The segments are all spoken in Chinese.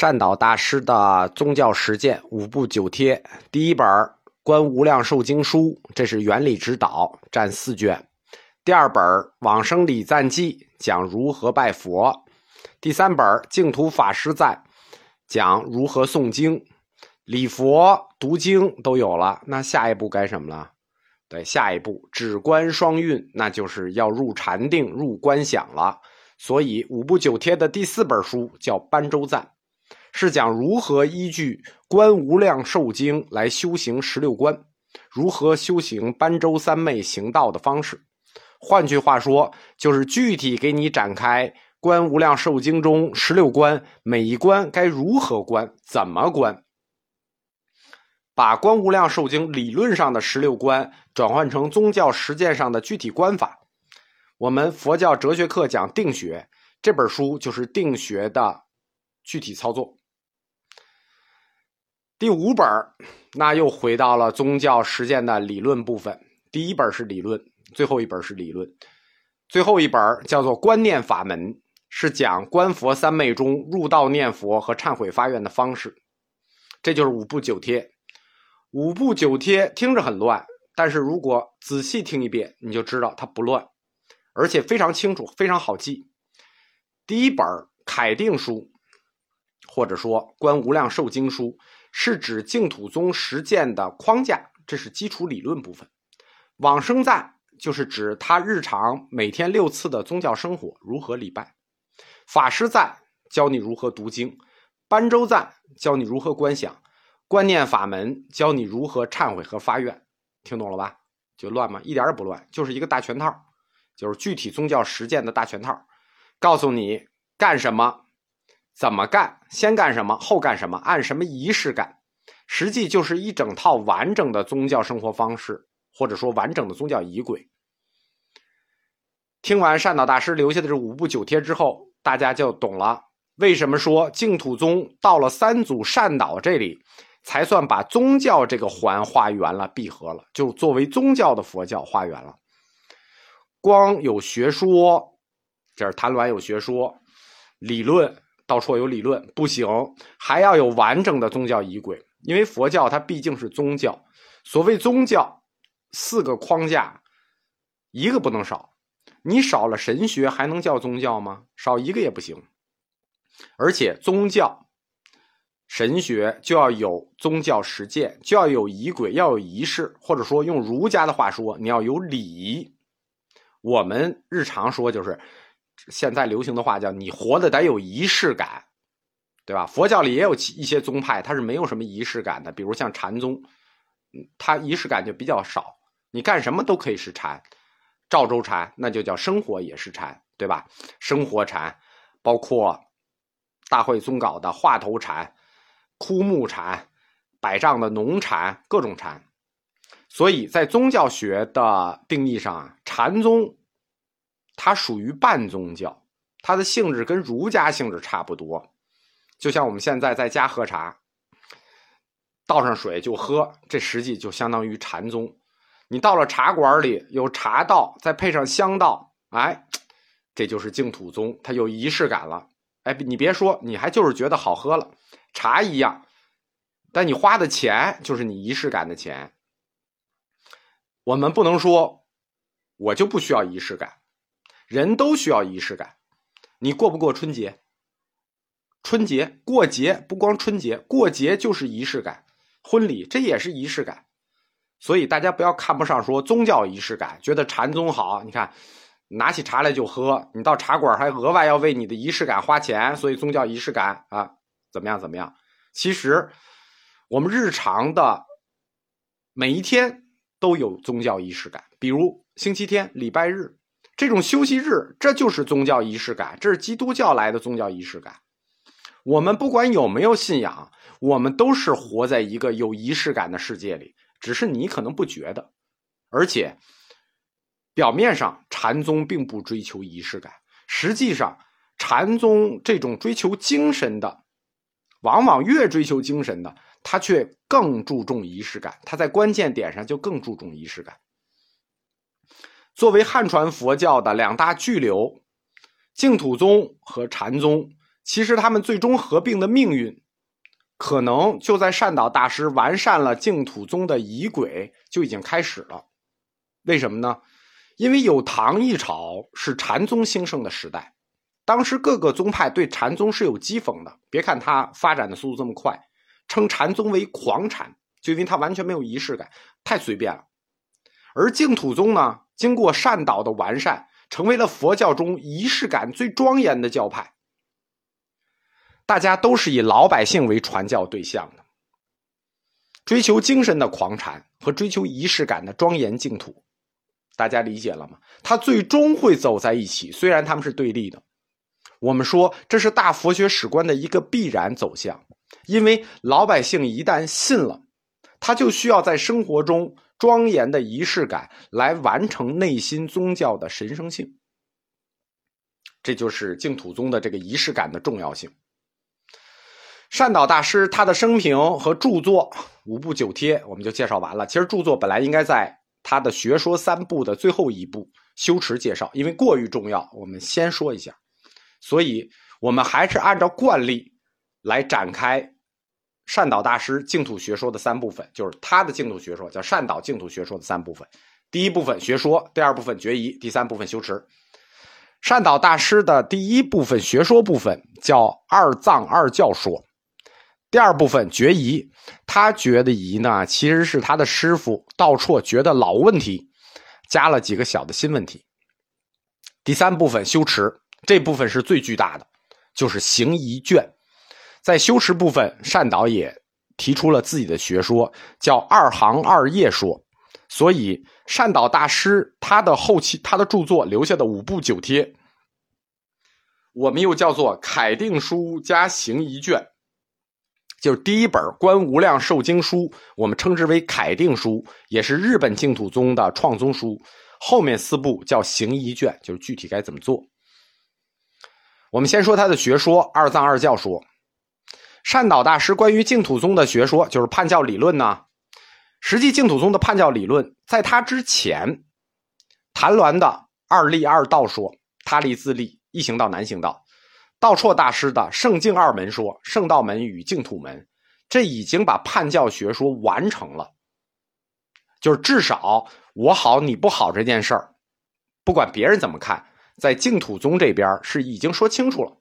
善导大师的宗教实践五部九帖，第一本《观无量寿经书》，这是原理指导，占四卷；第二本《往生礼赞记》，讲如何拜佛；第三本《净土法师赞》，讲如何诵经、礼佛、读经都有了。那下一步该什么了？对，下一步止观双运，那就是要入禅定、入观想了。所以五部九帖的第四本书叫《般舟赞》。是讲如何依据《观无量寿经》来修行十六观，如何修行般舟三昧行道的方式。换句话说，就是具体给你展开《观无量寿经》中十六观，每一关该如何观，怎么观，把《观无量寿经》理论上的十六观转换成宗教实践上的具体观法。我们佛教哲学课讲定学，这本书就是定学的具体操作。第五本那又回到了宗教实践的理论部分。第一本是理论，最后一本是理论。最后一本叫做《观念法门》，是讲观佛三昧中入道念佛和忏悔发愿的方式。这就是五部九帖。五部九帖听着很乱，但是如果仔细听一遍，你就知道它不乱，而且非常清楚，非常好记。第一本凯定书，或者说《观无量寿经书》。是指净土宗实践的框架，这是基础理论部分。往生赞就是指他日常每天六次的宗教生活如何礼拜。法师赞教你如何读经，般舟赞教你如何观想，观念法门教你如何忏悔和发愿。听懂了吧？就乱吗？一点也不乱，就是一个大全套，就是具体宗教实践的大全套，告诉你干什么。怎么干？先干什么？后干什么？按什么仪式干？实际就是一整套完整的宗教生活方式，或者说完整的宗教仪轨。听完善导大师留下的这五部九帖之后，大家就懂了为什么说净土宗到了三祖善导这里，才算把宗教这个环画圆了、闭合了，就作为宗教的佛教画圆了。光有学说，这是谭鸾有学说，理论。到处有理论不行，还要有完整的宗教仪轨。因为佛教它毕竟是宗教，所谓宗教，四个框架，一个不能少。你少了神学，还能叫宗教吗？少一个也不行。而且宗教、神学就要有宗教实践，就要有仪轨，要有仪式，或者说用儒家的话说，你要有礼仪。我们日常说就是。现在流行的话叫“你活的得有仪式感”，对吧？佛教里也有一些宗派，它是没有什么仪式感的，比如像禅宗，它仪式感就比较少。你干什么都可以是禅，赵州禅那就叫生活也是禅，对吧？生活禅，包括大会宗稿的话头禅、枯木禅、百丈的农禅，各种禅。所以在宗教学的定义上啊，禅宗。它属于半宗教，它的性质跟儒家性质差不多，就像我们现在在家喝茶，倒上水就喝，这实际就相当于禅宗。你到了茶馆里有茶道，再配上香道，哎，这就是净土宗，它有仪式感了。哎，你别说，你还就是觉得好喝了，茶一样，但你花的钱就是你仪式感的钱。我们不能说，我就不需要仪式感。人都需要仪式感，你过不过春节？春节过节不光春节过节就是仪式感，婚礼这也是仪式感，所以大家不要看不上说宗教仪式感，觉得禅宗好。你看，拿起茶来就喝，你到茶馆还额外要为你的仪式感花钱，所以宗教仪式感啊怎么样怎么样？其实我们日常的每一天都有宗教仪式感，比如星期天、礼拜日。这种休息日，这就是宗教仪式感，这是基督教来的宗教仪式感。我们不管有没有信仰，我们都是活在一个有仪式感的世界里，只是你可能不觉得。而且，表面上禅宗并不追求仪式感，实际上禅宗这种追求精神的，往往越追求精神的，他却更注重仪式感，他在关键点上就更注重仪式感。作为汉传佛教的两大巨流，净土宗和禅宗其实他们最终合并的命运，可能就在善导大师完善了净土宗的仪轨就已经开始了。为什么呢？因为有唐一朝是禅宗兴盛的时代，当时各个宗派对禅宗是有讥讽的。别看它发展的速度这么快，称禅宗为狂禅，就因为它完全没有仪式感，太随便了。而净土宗呢，经过善导的完善，成为了佛教中仪式感最庄严的教派。大家都是以老百姓为传教对象的，追求精神的狂禅和追求仪式感的庄严净土，大家理解了吗？它最终会走在一起，虽然他们是对立的。我们说这是大佛学史观的一个必然走向，因为老百姓一旦信了，他就需要在生活中庄严的仪式感来完成内心宗教的神圣性。这就是净土宗的这个仪式感的重要性。善导大师他的生平和著作五部九帖，我们就介绍完了。其实著作本来应该在他的学说三部的最后一部修持介绍，因为过于重要，我们先说一下。所以我们还是按照惯例来展开善导大师净土学说的三部分，就是他的净土学说叫善导净土学说的三部分。第一部分学说，第二部分决疑，第三部分修持。善导大师的第一部分学说部分叫二藏二教说。第二部分决疑，他觉的疑呢，其实是他的师傅道绰觉得老问题，加了几个小的新问题。第三部分修持，这部分是最巨大的，就是行疑卷。在修持部分，善导也提出了自己的学说，叫二行二业说。所以，善导大师他的后期他的著作留下的五部九帖，我们又叫做楷定书加行仪卷。就是第一本《观无量寿经书》，我们称之为楷定书，也是日本净土宗的创宗书。后面四部叫行仪卷，就是具体该怎么做。我们先说他的学说——二藏二教说。善导大师关于净土宗的学说，就是判教理论呢。实际净土宗的判教理论，在他之前，谭鸾的二立二道说，他立自立，一行道难行道。道绰大师的圣境二门说，圣道门与净土门，这已经把判教学说完成了。就是至少我好你不好这件事儿，不管别人怎么看，在净土宗这边是已经说清楚了。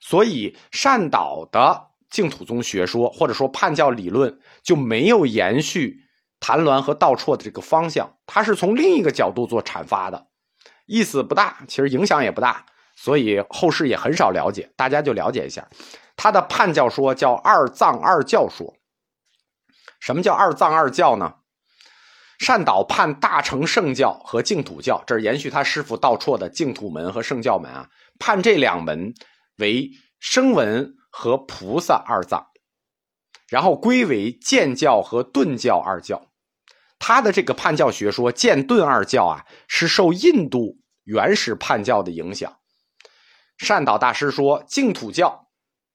所以善导的净土宗学说或者说判教理论就没有延续谭鸾和道绰的这个方向，他是从另一个角度做阐发的，意思不大，其实影响也不大。所以后世也很少了解，大家就了解一下，他的判教说叫二藏二教说。什么叫二藏二教呢？善导判大乘圣教和净土教，这是延续他师傅道绰的净土门和圣教门啊，判这两门为声闻和菩萨二藏，然后归为建教和顿教二教。他的这个判教学说建顿二教啊，是受印度原始判教的影响。善导大师说，净土教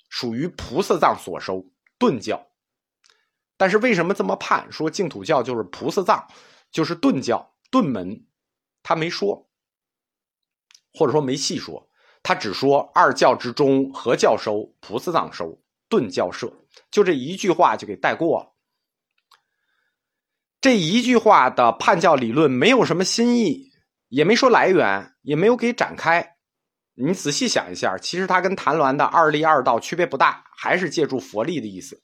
属于菩萨藏所收顿教，但是为什么这么判？说净土教就是菩萨藏，就是顿教顿门，他没说，或者说没细说，他只说二教之中何教收菩萨藏收顿教设，就这一句话就给带过了。这一句话的判教理论没有什么新意，也没说来源，也没有给展开。你仔细想一下，其实他跟谭鸾的二力二道区别不大，还是借助佛力的意思。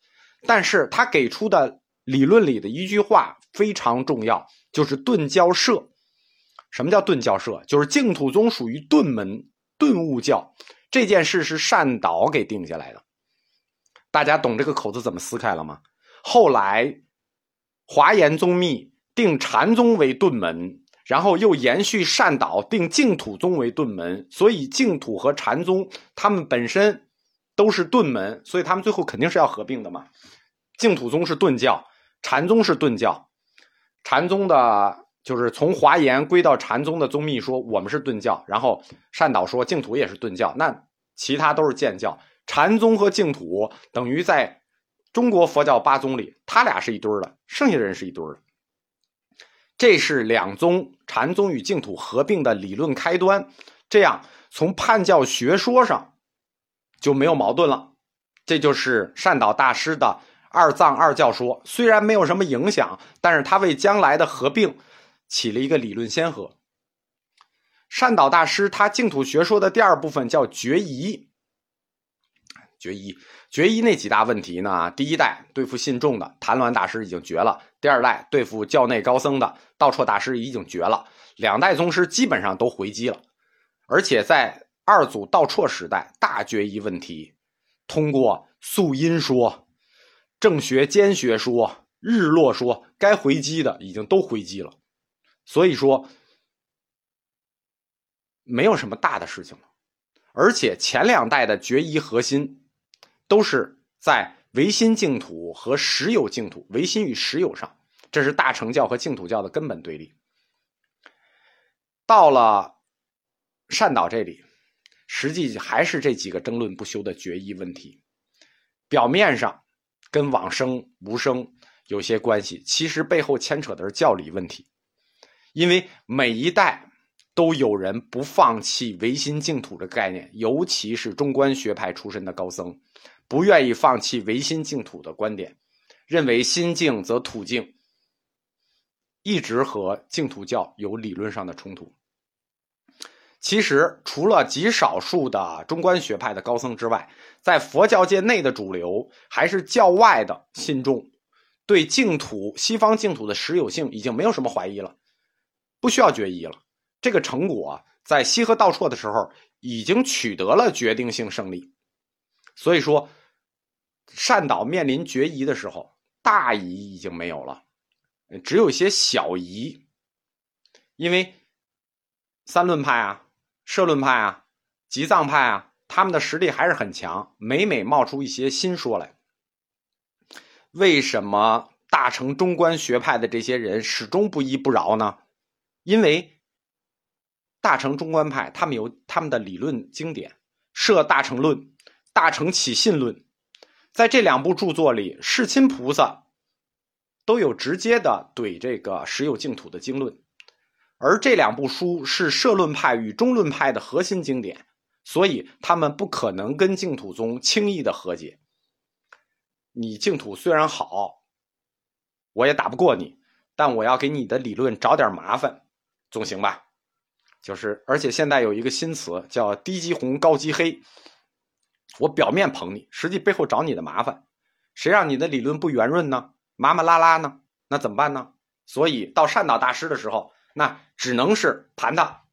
但是他给出的理论里的一句话非常重要，就是顿教社。什么叫顿教社？就是净土宗属于顿门顿悟教，这件事是善导给定下来的。大家懂这个口子怎么撕开了吗？后来华严宗密定禅宗为顿门。然后又延续善导定净土宗为顿门，所以净土和禅宗他们本身都是顿门，所以他们最后肯定是要合并的嘛。净土宗是顿教，禅宗是顿教。禅宗的就是从华严归到禅宗的宗密说我们是顿教，然后善导说净土也是顿教，那其他都是渐教。禅宗和净土等于在中国佛教八宗里，他俩是一堆的，剩下的人是一堆的。这是两宗禅宗与净土合并的理论开端，这样从判教学说上就没有矛盾了。这就是善导大师的二藏二教说，虽然没有什么影响，但是他为将来的合并起了一个理论先河。善导大师他净土学说的第二部分叫决疑。决疑，决疑那几大问题呢？第一代对付信众的谭鸾大师已经绝了；第二代对付教内高僧的道绰大师已经绝了。两代宗师基本上都回击了，而且在二祖道绰时代，大决疑问题，通过素因说、正学兼学说、日落说，该回击的已经都回击了。所以说，没有什么大的事情了。而且前两代的决疑核心。都是在唯心净土和实有净土、唯心与实有上，这是大乘教和净土教的根本对立。到了善导这里，实际还是这几个争论不休的决议问题。表面上跟往生无生有些关系，其实背后牵扯的是教理问题。因为每一代都有人不放弃唯心净土的概念，尤其是中观学派出身的高僧。不愿意放弃唯心净土的观点，认为心净则土净，一直和净土教有理论上的冲突。其实，除了极少数的中观学派的高僧之外，在佛教界内的主流还是教外的信众，对净土西方净土的实有性已经没有什么怀疑了，不需要决疑了。这个成果在西河道绰的时候已经取得了决定性胜利。所以说，善导面临决疑的时候，大疑已经没有了，只有一些小疑。因为三论派啊、社论派啊、吉藏派啊，他们的实力还是很强，每每冒出一些新说来。为什么大乘中观学派的这些人始终不依不饶呢？因为大乘中观派他们有他们的理论经典，《设大乘论》。《大乘起信论》在这两部著作里，世亲菩萨都有直接的怼这个实有净土的经论，而这两部书是社论派与中论派的核心经典，所以他们不可能跟净土宗轻易的和解。你净土虽然好，我也打不过你，但我要给你的理论找点麻烦，总行吧？就是，而且现在有一个新词叫“低级红，高级黑”。我表面捧你，实际背后找你的麻烦。谁让你的理论不圆润呢？麻麻拉拉呢？那怎么办呢？所以到善导大师的时候，那只能是盘他，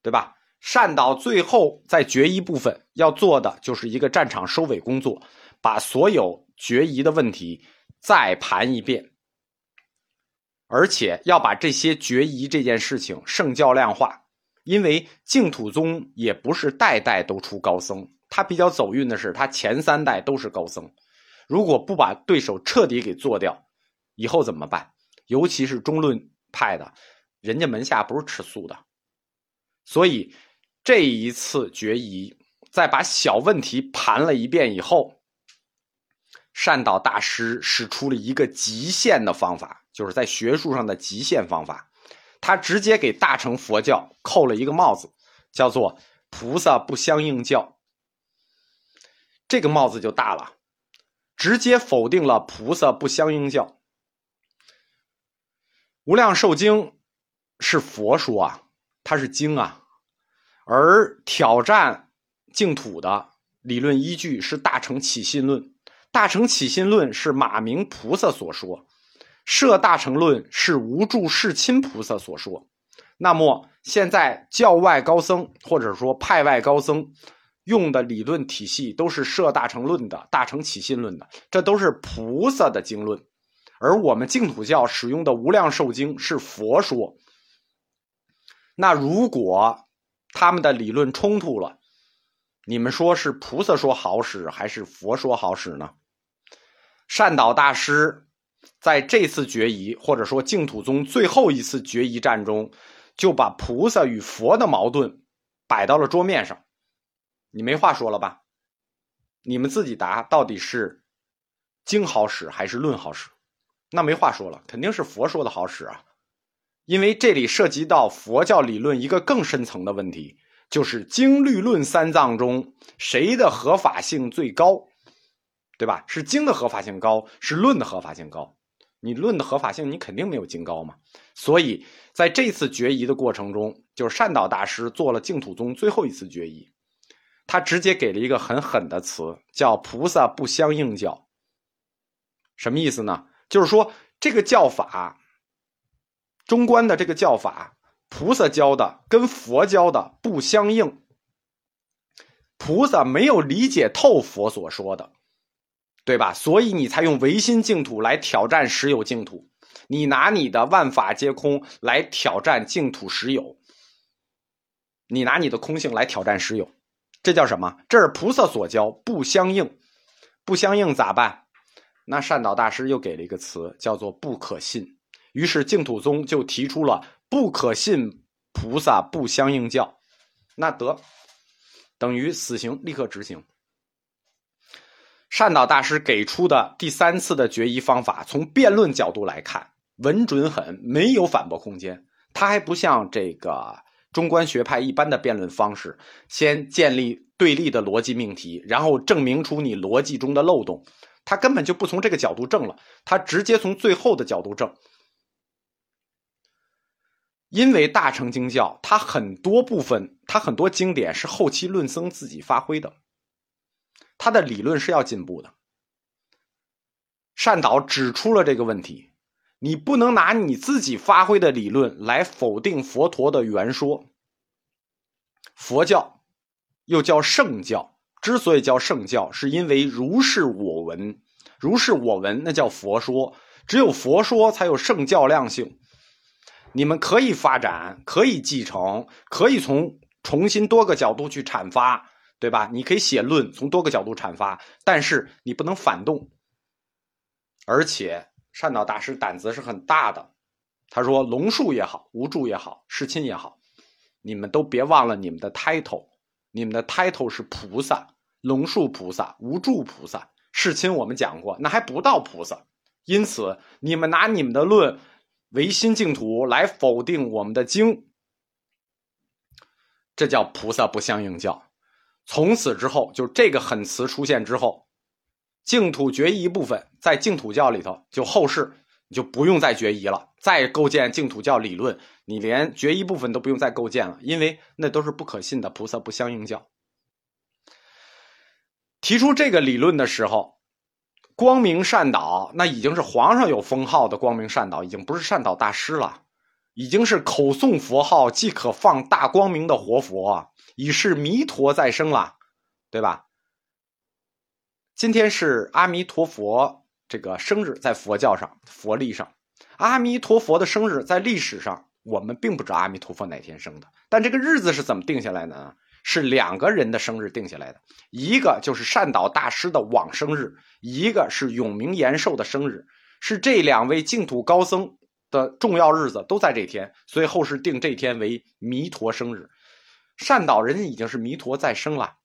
对吧？善导最后在决疑部分要做的就是一个战场收尾工作，把所有决疑的问题再盘一遍，而且要把这些决疑这件事情圣教量化，因为净土宗也不是代代都出高僧。他比较走运的是，他前三代都是高僧。如果不把对手彻底给做掉，以后怎么办？尤其是中论派的，人家门下不是吃素的。所以这一次决疑，在把小问题盘了一遍以后，善导大师使出了一个极限的方法，就是在学术上的极限方法。他直接给大乘佛教扣了一个帽子，叫做“菩萨不相应教”。这个帽子就大了，直接否定了菩萨不相应教。《无量寿经》是佛说啊，它是经啊，而挑战净土的理论依据是《大乘起信论》。《大乘起信论》是马明菩萨所说，《摄大乘论》是无住世亲菩萨所说。那么现在教外高僧或者说派外高僧。用的理论体系都是摄大乘论的、大乘起信论的，这都是菩萨的经论，而我们净土教使用的无量寿经是佛说。那如果他们的理论冲突了，你们说是菩萨说好使还是佛说好使呢？善导大师在这次决疑，或者说净土宗最后一次决疑战中，就把菩萨与佛的矛盾摆到了桌面上。你没话说了吧？你们自己答，到底是经好使还是论好使？那没话说了，肯定是佛说的好使啊！因为这里涉及到佛教理论一个更深层的问题，就是经律论三藏中谁的合法性最高，对吧？是经的合法性高，是论的合法性高？你论的合法性，你肯定没有经高嘛。所以在这次决疑的过程中，就是善导大师做了净土宗最后一次决疑，他直接给了一个很狠的词，叫“菩萨不相应教”。什么意思呢？就是说这个教法，中观的这个教法。菩萨教的跟佛教的不相应，菩萨没有理解透佛所说的，对吧？所以你才用唯心净土来挑战实有净土，你拿你的万法皆空来挑战净土实有，你拿你的空性来挑战实有，这叫什么？这是菩萨所教不相应，不相应咋办？那善导大师又给了一个词，叫做不可信。于是净土宗就提出了。不可信菩萨不相应教，那得等于死刑立刻执行。善导大师给出的第三次的决疑方法，从辩论角度来看，稳准狠，没有反驳空间。他还不像这个中观学派一般的辩论方式，先建立对立的逻辑命题，然后证明出你逻辑中的漏洞。他根本就不从这个角度证了，他直接从最后的角度证。因为大乘经教，它很多部分，它很多经典是后期论僧自己发挥的，他的理论是要进步的。善导指出了这个问题：你不能拿你自己发挥的理论来否定佛陀的原说。佛教又叫圣教，之所以叫圣教，是因为如是我闻，如是我闻，那叫佛说，只有佛说才有圣教量性。你们可以发展，可以继承，可以从重新多个角度去阐发，对吧？你可以写论，从多个角度阐发，但是你不能反动。而且善导大师胆子是很大的，他说：“龙树也好，无助也好，世亲也好，你们都别忘了你们的 title，你们的 title 是菩萨，龙树菩萨，无助菩萨，世亲我们讲过，那还不到菩萨。因此，你们拿你们的论。”唯心净土来否定我们的经，这叫菩萨不相应教。从此之后，就这个狠词出现之后，净土决疑部分在净土教里头，就后世你就不用再决疑了，再构建净土教理论，你连决疑部分都不用再构建了，因为那都是不可信的菩萨不相应教。提出这个理论的时候。光明善导，那已经是皇上有封号的光明善导，已经不是善导大师了，已经是口诵佛号即可放大光明的活佛，已是弥陀再生了，对吧？今天是阿弥陀佛这个生日，在佛教上、佛历上，阿弥陀佛的生日在历史上，我们并不知道阿弥陀佛哪天生的，但这个日子是怎么定下来的呢？是两个人的生日定下来的，一个就是善导大师的往生日，一个是永明延寿的生日，是这两位净土高僧的重要日子都在这天，所以后世定这天为弥陀生日。善导人已经是弥陀再生了，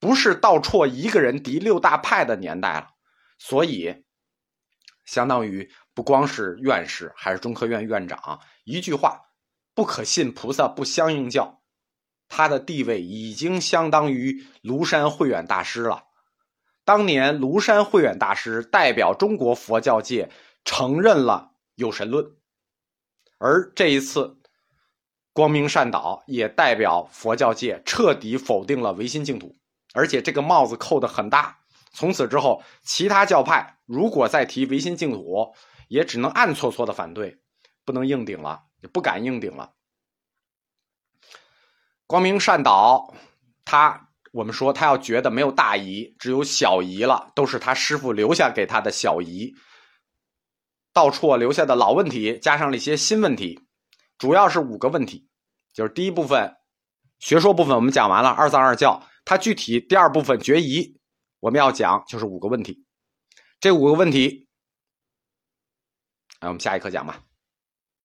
不是道绰一个人敌六大派的年代了，所以相当于不光是院士，还是中科院院长，一句话，不可信菩萨不相应教。他的地位已经相当于庐山慧远大师了。当年庐山慧远大师代表中国佛教界承认了有神论，而这一次光明善导也代表佛教界彻底否定了唯心净土，而且这个帽子扣得很大。从此之后，其他教派如果再提唯心净土，也只能暗搓搓的反对，不能硬顶了，也不敢硬顶了。光明善导，他我们说他要觉得没有大姨，只有小姨了，都是他师傅留下给他的小姨。道绰留下的老问题，加上了一些新问题，主要是五个问题。就是第一部分学说部分我们讲完了，二藏二教，它具体第二部分决疑我们要讲就是五个问题。这五个问题，哎，我们下一课讲吧。